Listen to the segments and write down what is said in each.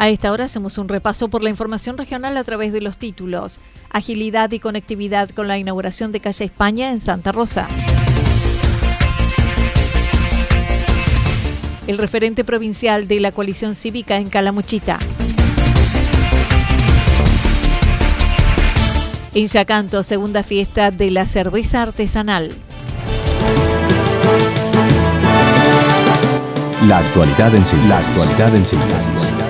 A esta hora hacemos un repaso por la información regional a través de los títulos. Agilidad y conectividad con la inauguración de Calle España en Santa Rosa. El referente provincial de la coalición cívica en Calamuchita. En Yacanto, segunda fiesta de la cerveza artesanal. La actualidad en síntesis. La actualidad en síntesis.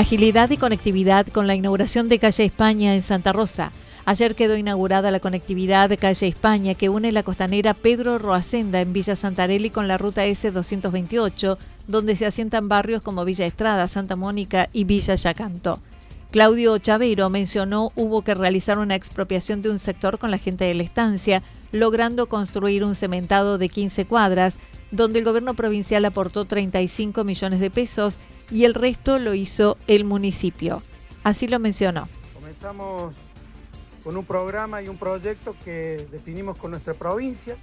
Agilidad y conectividad con la inauguración de Calle España en Santa Rosa. Ayer quedó inaugurada la conectividad de Calle España que une la costanera Pedro Roacenda en Villa Santarelli con la ruta S228, donde se asientan barrios como Villa Estrada, Santa Mónica y Villa Yacanto. Claudio Chavero mencionó hubo que realizar una expropiación de un sector con la gente de la estancia, logrando construir un cementado de 15 cuadras, donde el gobierno provincial aportó 35 millones de pesos y el resto lo hizo el municipio. Así lo mencionó. Comenzamos con un programa y un proyecto que definimos con nuestra provincia.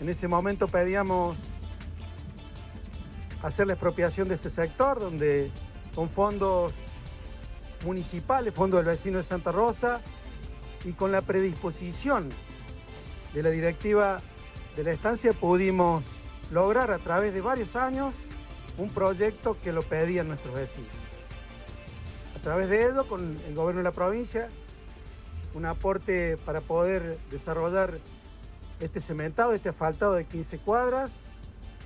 En ese momento pedíamos hacer la expropiación de este sector, donde con fondos municipales, fondos del vecino de Santa Rosa, y con la predisposición de la directiva de la estancia pudimos lograr a través de varios años un proyecto que lo pedían nuestros vecinos. A través de ello, con el gobierno de la provincia, un aporte para poder desarrollar este cementado, este asfaltado de 15 cuadras,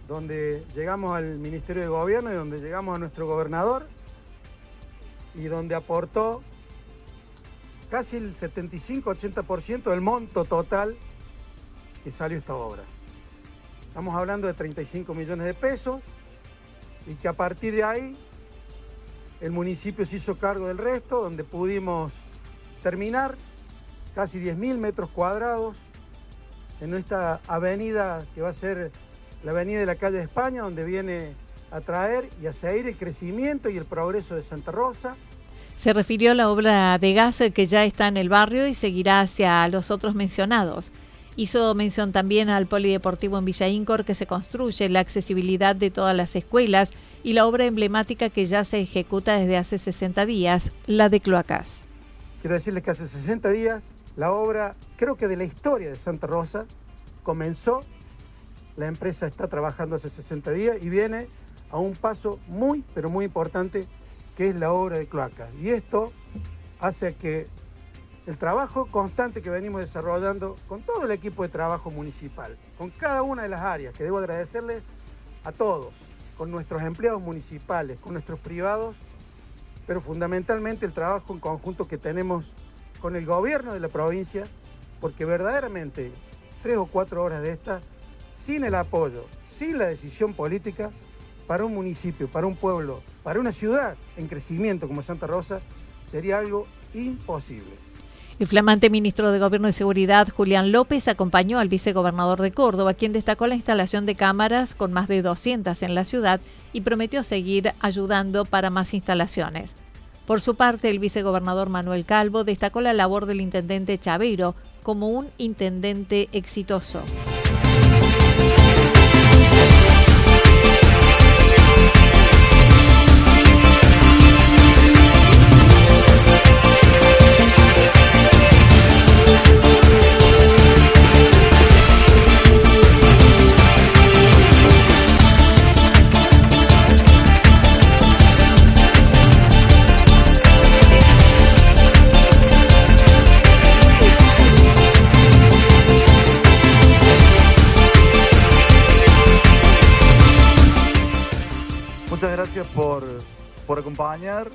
donde llegamos al Ministerio de Gobierno y donde llegamos a nuestro gobernador y donde aportó casi el 75-80% del monto total que salió esta obra. Estamos hablando de 35 millones de pesos y que a partir de ahí el municipio se hizo cargo del resto, donde pudimos terminar casi 10.000 metros cuadrados en esta avenida que va a ser la avenida de la calle de España, donde viene a traer y a seguir el crecimiento y el progreso de Santa Rosa. Se refirió a la obra de gas que ya está en el barrio y seguirá hacia los otros mencionados. Hizo mención también al polideportivo en Villa Incor que se construye, la accesibilidad de todas las escuelas y la obra emblemática que ya se ejecuta desde hace 60 días, la de cloacas. Quiero decirles que hace 60 días la obra, creo que de la historia de Santa Rosa, comenzó. La empresa está trabajando hace 60 días y viene a un paso muy, pero muy importante, que es la obra de cloacas. Y esto hace que el trabajo constante que venimos desarrollando con todo el equipo de trabajo municipal, con cada una de las áreas, que debo agradecerles a todos, con nuestros empleados municipales, con nuestros privados, pero fundamentalmente el trabajo en conjunto que tenemos con el gobierno de la provincia, porque verdaderamente tres o cuatro horas de esta, sin el apoyo, sin la decisión política, para un municipio, para un pueblo, para una ciudad en crecimiento como Santa Rosa, sería algo imposible. El flamante ministro de Gobierno y Seguridad, Julián López, acompañó al vicegobernador de Córdoba, quien destacó la instalación de cámaras con más de 200 en la ciudad y prometió seguir ayudando para más instalaciones. Por su parte, el vicegobernador Manuel Calvo destacó la labor del intendente Chaveiro como un intendente exitoso. Gracias por, por acompañar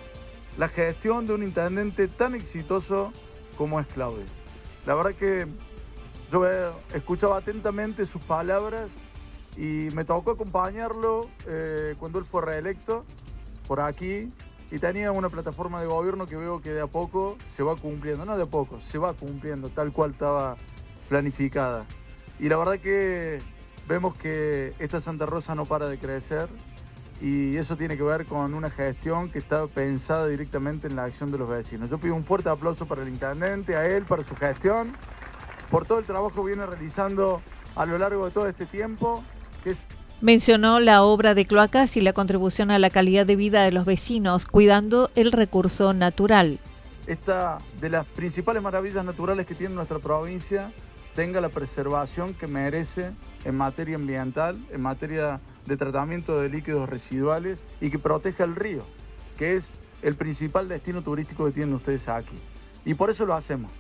la gestión de un intendente tan exitoso como es Claudio. La verdad que yo escuchaba atentamente sus palabras y me tocó acompañarlo eh, cuando él fue reelecto por aquí y tenía una plataforma de gobierno que veo que de a poco se va cumpliendo, no de a poco, se va cumpliendo tal cual estaba planificada. Y la verdad que vemos que esta Santa Rosa no para de crecer, y eso tiene que ver con una gestión que está pensada directamente en la acción de los vecinos. Yo pido un fuerte aplauso para el intendente, a él, para su gestión, por todo el trabajo que viene realizando a lo largo de todo este tiempo. Mencionó la obra de cloacas y la contribución a la calidad de vida de los vecinos, cuidando el recurso natural. Esta de las principales maravillas naturales que tiene nuestra provincia tenga la preservación que merece en materia ambiental, en materia de tratamiento de líquidos residuales y que proteja el río, que es el principal destino turístico que tienen ustedes aquí. Y por eso lo hacemos.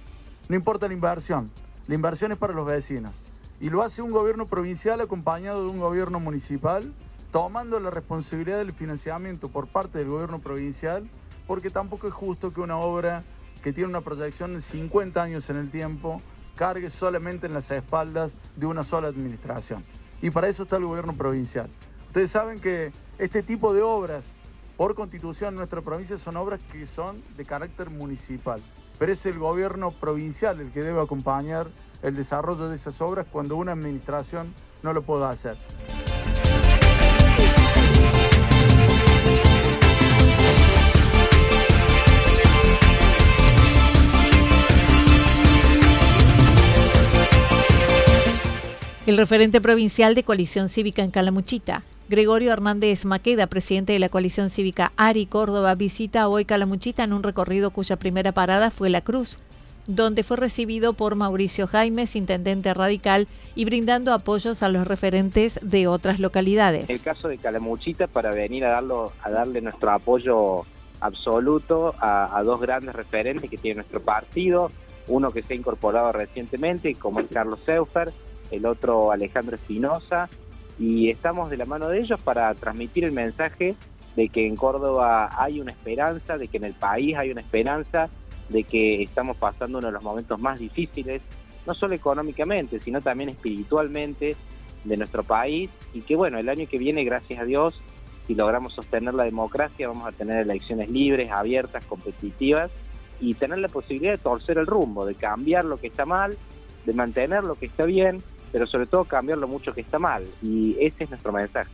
No importa la inversión, la inversión es para los vecinos. Y lo hace un gobierno provincial acompañado de un gobierno municipal, tomando la responsabilidad del financiamiento por parte del gobierno provincial, porque tampoco es justo que una obra que tiene una proyección de 50 años en el tiempo cargue solamente en las espaldas de una sola administración. Y para eso está el gobierno provincial. Ustedes saben que este tipo de obras, por constitución en nuestra provincia, son obras que son de carácter municipal. Pero es el gobierno provincial el que debe acompañar el desarrollo de esas obras cuando una administración no lo pueda hacer. El referente provincial de Coalición Cívica en Calamuchita, Gregorio Hernández Maqueda, presidente de la Coalición Cívica ARI Córdoba, visita hoy Calamuchita en un recorrido cuya primera parada fue La Cruz, donde fue recibido por Mauricio Jaimes, intendente radical, y brindando apoyos a los referentes de otras localidades. El caso de Calamuchita para venir a, darlo, a darle nuestro apoyo absoluto a, dos grandes referentes que tiene nuestro partido, uno que se ha incorporado recientemente, como es Carlos Seufer, el otro Alejandro Espinosa, y estamos de la mano de ellos para transmitir el mensaje de que en Córdoba hay una esperanza, de que en el país hay una esperanza, de que estamos pasando uno de los momentos más difíciles, no solo económicamente, sino también espiritualmente de nuestro país, y que bueno, el año que viene, gracias a Dios, si logramos sostener la democracia, vamos a tener elecciones libres, abiertas, competitivas, y tener la posibilidad de torcer el rumbo, de cambiar lo que está mal, de mantener lo que está bien, pero sobre todo cambiar lo mucho que está mal. Y ese es nuestro mensaje.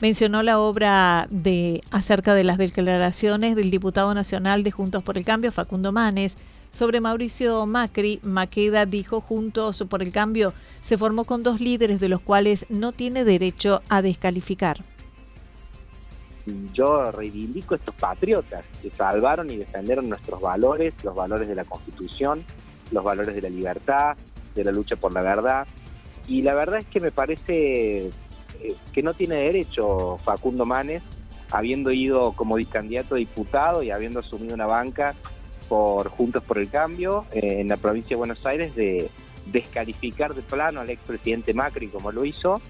Mencionó la obra de acerca de las declaraciones del diputado nacional de Juntos por el Cambio, Facundo Manes, sobre Mauricio Macri. Maqueda dijo Juntos por el Cambio se formó con dos líderes de los cuales no tiene derecho a descalificar. Yo reivindico a estos patriotas que salvaron y defendieron nuestros valores, los valores de la Constitución, los valores de la libertad, de la lucha por la verdad, y la verdad es que me parece eh, que no tiene derecho Facundo Manes, habiendo ido como candidato a diputado y habiendo asumido una banca por Juntos por el Cambio eh, en la provincia de Buenos Aires, de descalificar de plano al expresidente Macri como lo hizo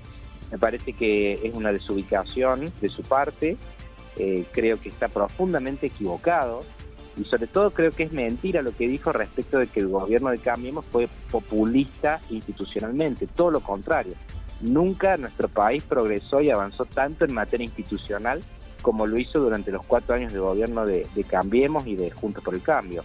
Me parece que es una desubicación de su parte, eh, creo que está profundamente equivocado y sobre todo creo que es mentira lo que dijo respecto de que el gobierno de Cambiemos fue populista institucionalmente, todo lo contrario. Nunca nuestro país progresó y avanzó tanto en materia institucional como lo hizo durante los cuatro años de gobierno de, de Cambiemos y de Juntos por el Cambio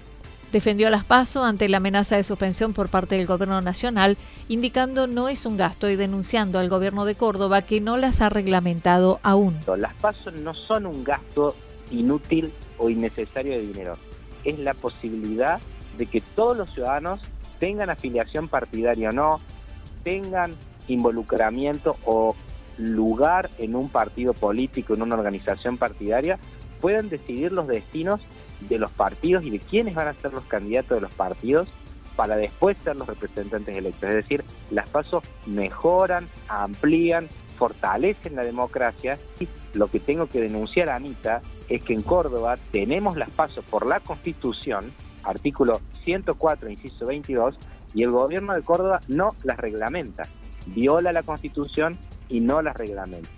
defendió las PASO ante la amenaza de suspensión por parte del Gobierno Nacional, indicando no es un gasto y denunciando al Gobierno de Córdoba que no las ha reglamentado aún. Las PASO no son un gasto inútil o innecesario de dinero, es la posibilidad de que todos los ciudadanos tengan afiliación partidaria o no, tengan involucramiento o lugar en un partido político, en una organización partidaria, puedan decidir los destinos de los partidos y de quiénes van a ser los candidatos de los partidos para después ser los representantes electos. Es decir, las pasos mejoran, amplían, fortalecen la democracia. Y lo que tengo que denunciar, Anita, es que en Córdoba tenemos las pasos por la Constitución, artículo 104, inciso 22, y el gobierno de Córdoba no las reglamenta. Viola la Constitución y no las reglamenta.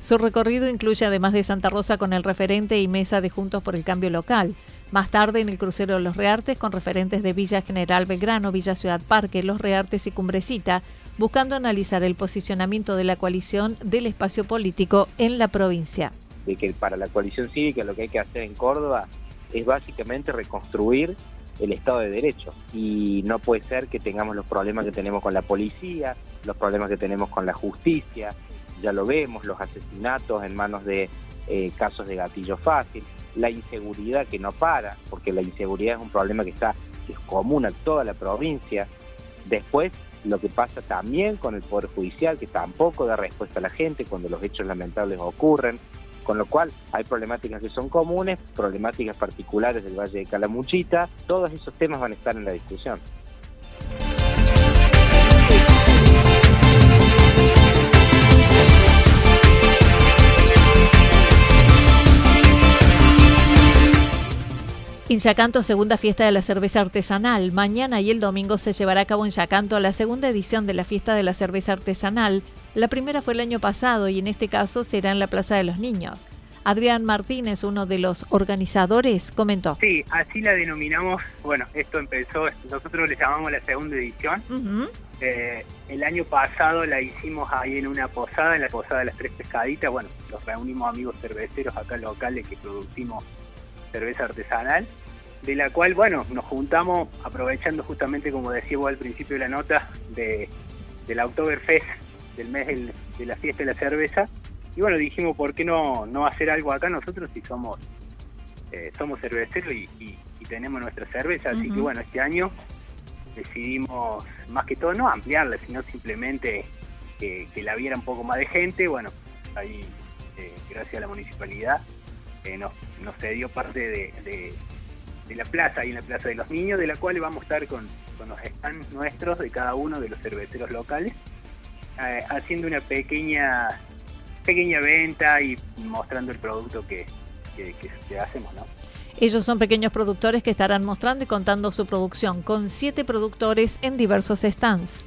Su recorrido incluye además de Santa Rosa con el referente y mesa de Juntos por el Cambio Local. Más tarde en el crucero de Los Reartes con referentes de Villa General Belgrano, Villa Ciudad Parque, Los Reartes y Cumbrecita, buscando analizar el posicionamiento de la coalición del espacio político en la provincia. De que para la coalición cívica lo que hay que hacer en Córdoba es básicamente reconstruir el Estado de Derecho. Y no puede ser que tengamos los problemas que tenemos con la policía, los problemas que tenemos con la justicia, ya lo vemos, los asesinatos en manos de eh, casos de gatillo fácil, la inseguridad que no para, porque la inseguridad es un problema que está que es común a toda la provincia. Después, lo que pasa también con el Poder Judicial, que tampoco da respuesta a la gente cuando los hechos lamentables ocurren, con lo cual hay problemáticas que son comunes, problemáticas particulares del Valle de Calamuchita, todos esos temas van a estar en la discusión. En Yacanto, segunda fiesta de la cerveza artesanal. Mañana y el domingo se llevará a cabo en Yacanto la segunda edición de la fiesta de la cerveza artesanal. La primera fue el año pasado y en este caso será en la Plaza de los Niños. Adrián Martínez, uno de los organizadores, comentó. Sí, así la denominamos. Bueno, esto empezó, nosotros le llamamos la segunda edición. Eh, el año pasado la hicimos ahí en una posada, en la posada de las Tres Pescaditas. Bueno, los reunimos amigos cerveceros acá locales que producimos cerveza artesanal de la cual, bueno, nos juntamos aprovechando justamente, como decía vos al principio de la nota, de, del Oktoberfest, del mes de la fiesta de la cerveza. Y bueno, dijimos, ¿por qué no, no hacer algo acá nosotros si somos eh, somos cerveceros y, tenemos nuestra cerveza? Así que bueno, este año decidimos, más que todo, no ampliarla, sino simplemente que, la viera un poco más de gente. Bueno, ahí, eh, gracias a la municipalidad, eh, nos, nos cedió parte de de la plaza y en la Plaza de los Niños, de la cual vamos a estar con, los stands nuestros de cada uno de los cerveceros locales, eh, haciendo una pequeña pequeña venta y mostrando el producto que, que, hacemos, ¿no? Ellos son pequeños productores que estarán mostrando y contando su producción con siete productores en diversos stands.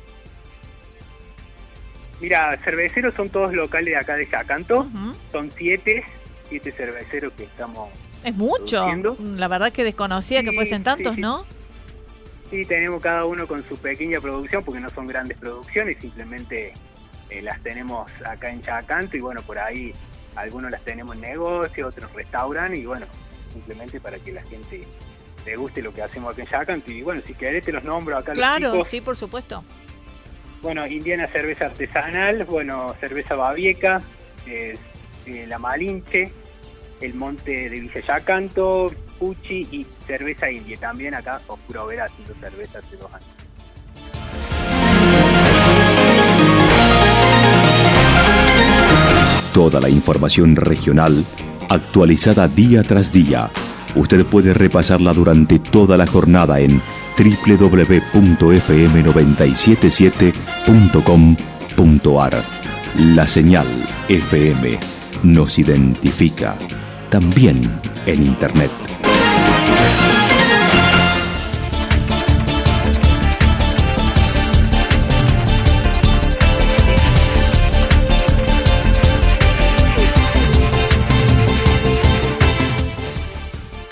Mira, cerveceros son todos locales de acá de Jacanto, son siete, siete cerveceros que estamos es mucho. La verdad que desconocía que fuesen tantos, ¿no? Sí, tenemos cada uno con su pequeña producción, porque no son grandes producciones, simplemente eh, las tenemos acá en Chacanto y bueno, por ahí algunos las tenemos en negocio, otros restauran y bueno, simplemente para que la gente le guste lo que hacemos acá en Chacanto. Y bueno, si querés te los nombro acá. Claro, sí, por supuesto. Bueno, Indiana Cerveza Artesanal, bueno, Cerveza Babieca, eh, La Malinche, el monte de Villayacanto, Puchi y cerveza india. También acá Oscuro Vera haciendo cerveza hace dos años. Toda la información regional actualizada día tras día. Usted puede repasarla durante toda la jornada en www.fm977.com.ar. La señal FM nos identifica también en Internet.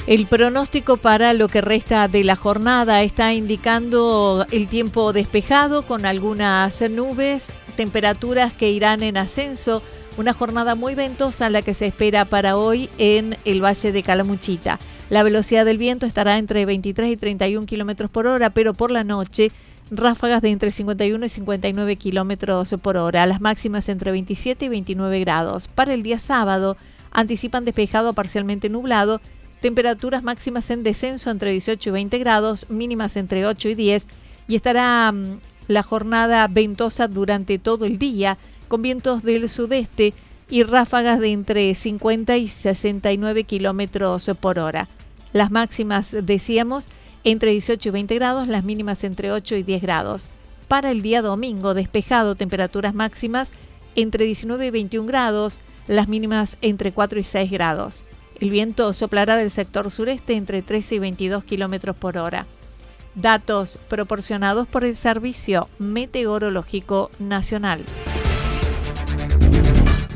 El pronóstico para lo que resta de la jornada está indicando el tiempo despejado con algunas nubes, temperaturas que irán en ascenso una jornada muy ventosa la que se espera para hoy en el Valle de Calamuchita. La velocidad del viento estará entre 23 y 31 kilómetros por hora, pero por la noche ráfagas de entre 51 y 59 kilómetros por hora, las máximas entre 27 y 29 grados. Para el día sábado anticipan despejado parcialmente nublado temperaturas máximas en descenso entre 18 y 20 grados, mínimas entre 8 y 10 y estará mm, la jornada ventosa durante todo el día con vientos del sudeste y ráfagas de entre 50 y 69 kilómetros por hora. Las máximas, decíamos, entre 18 y 20 grados, las mínimas entre 8 y 10 grados. Para el día domingo, despejado, temperaturas máximas entre 19 y 21 grados, las mínimas entre 4 y 6 grados. El viento soplará del sector sureste entre 13 y 22 kilómetros por hora. Datos proporcionados por el Servicio Meteorológico Nacional.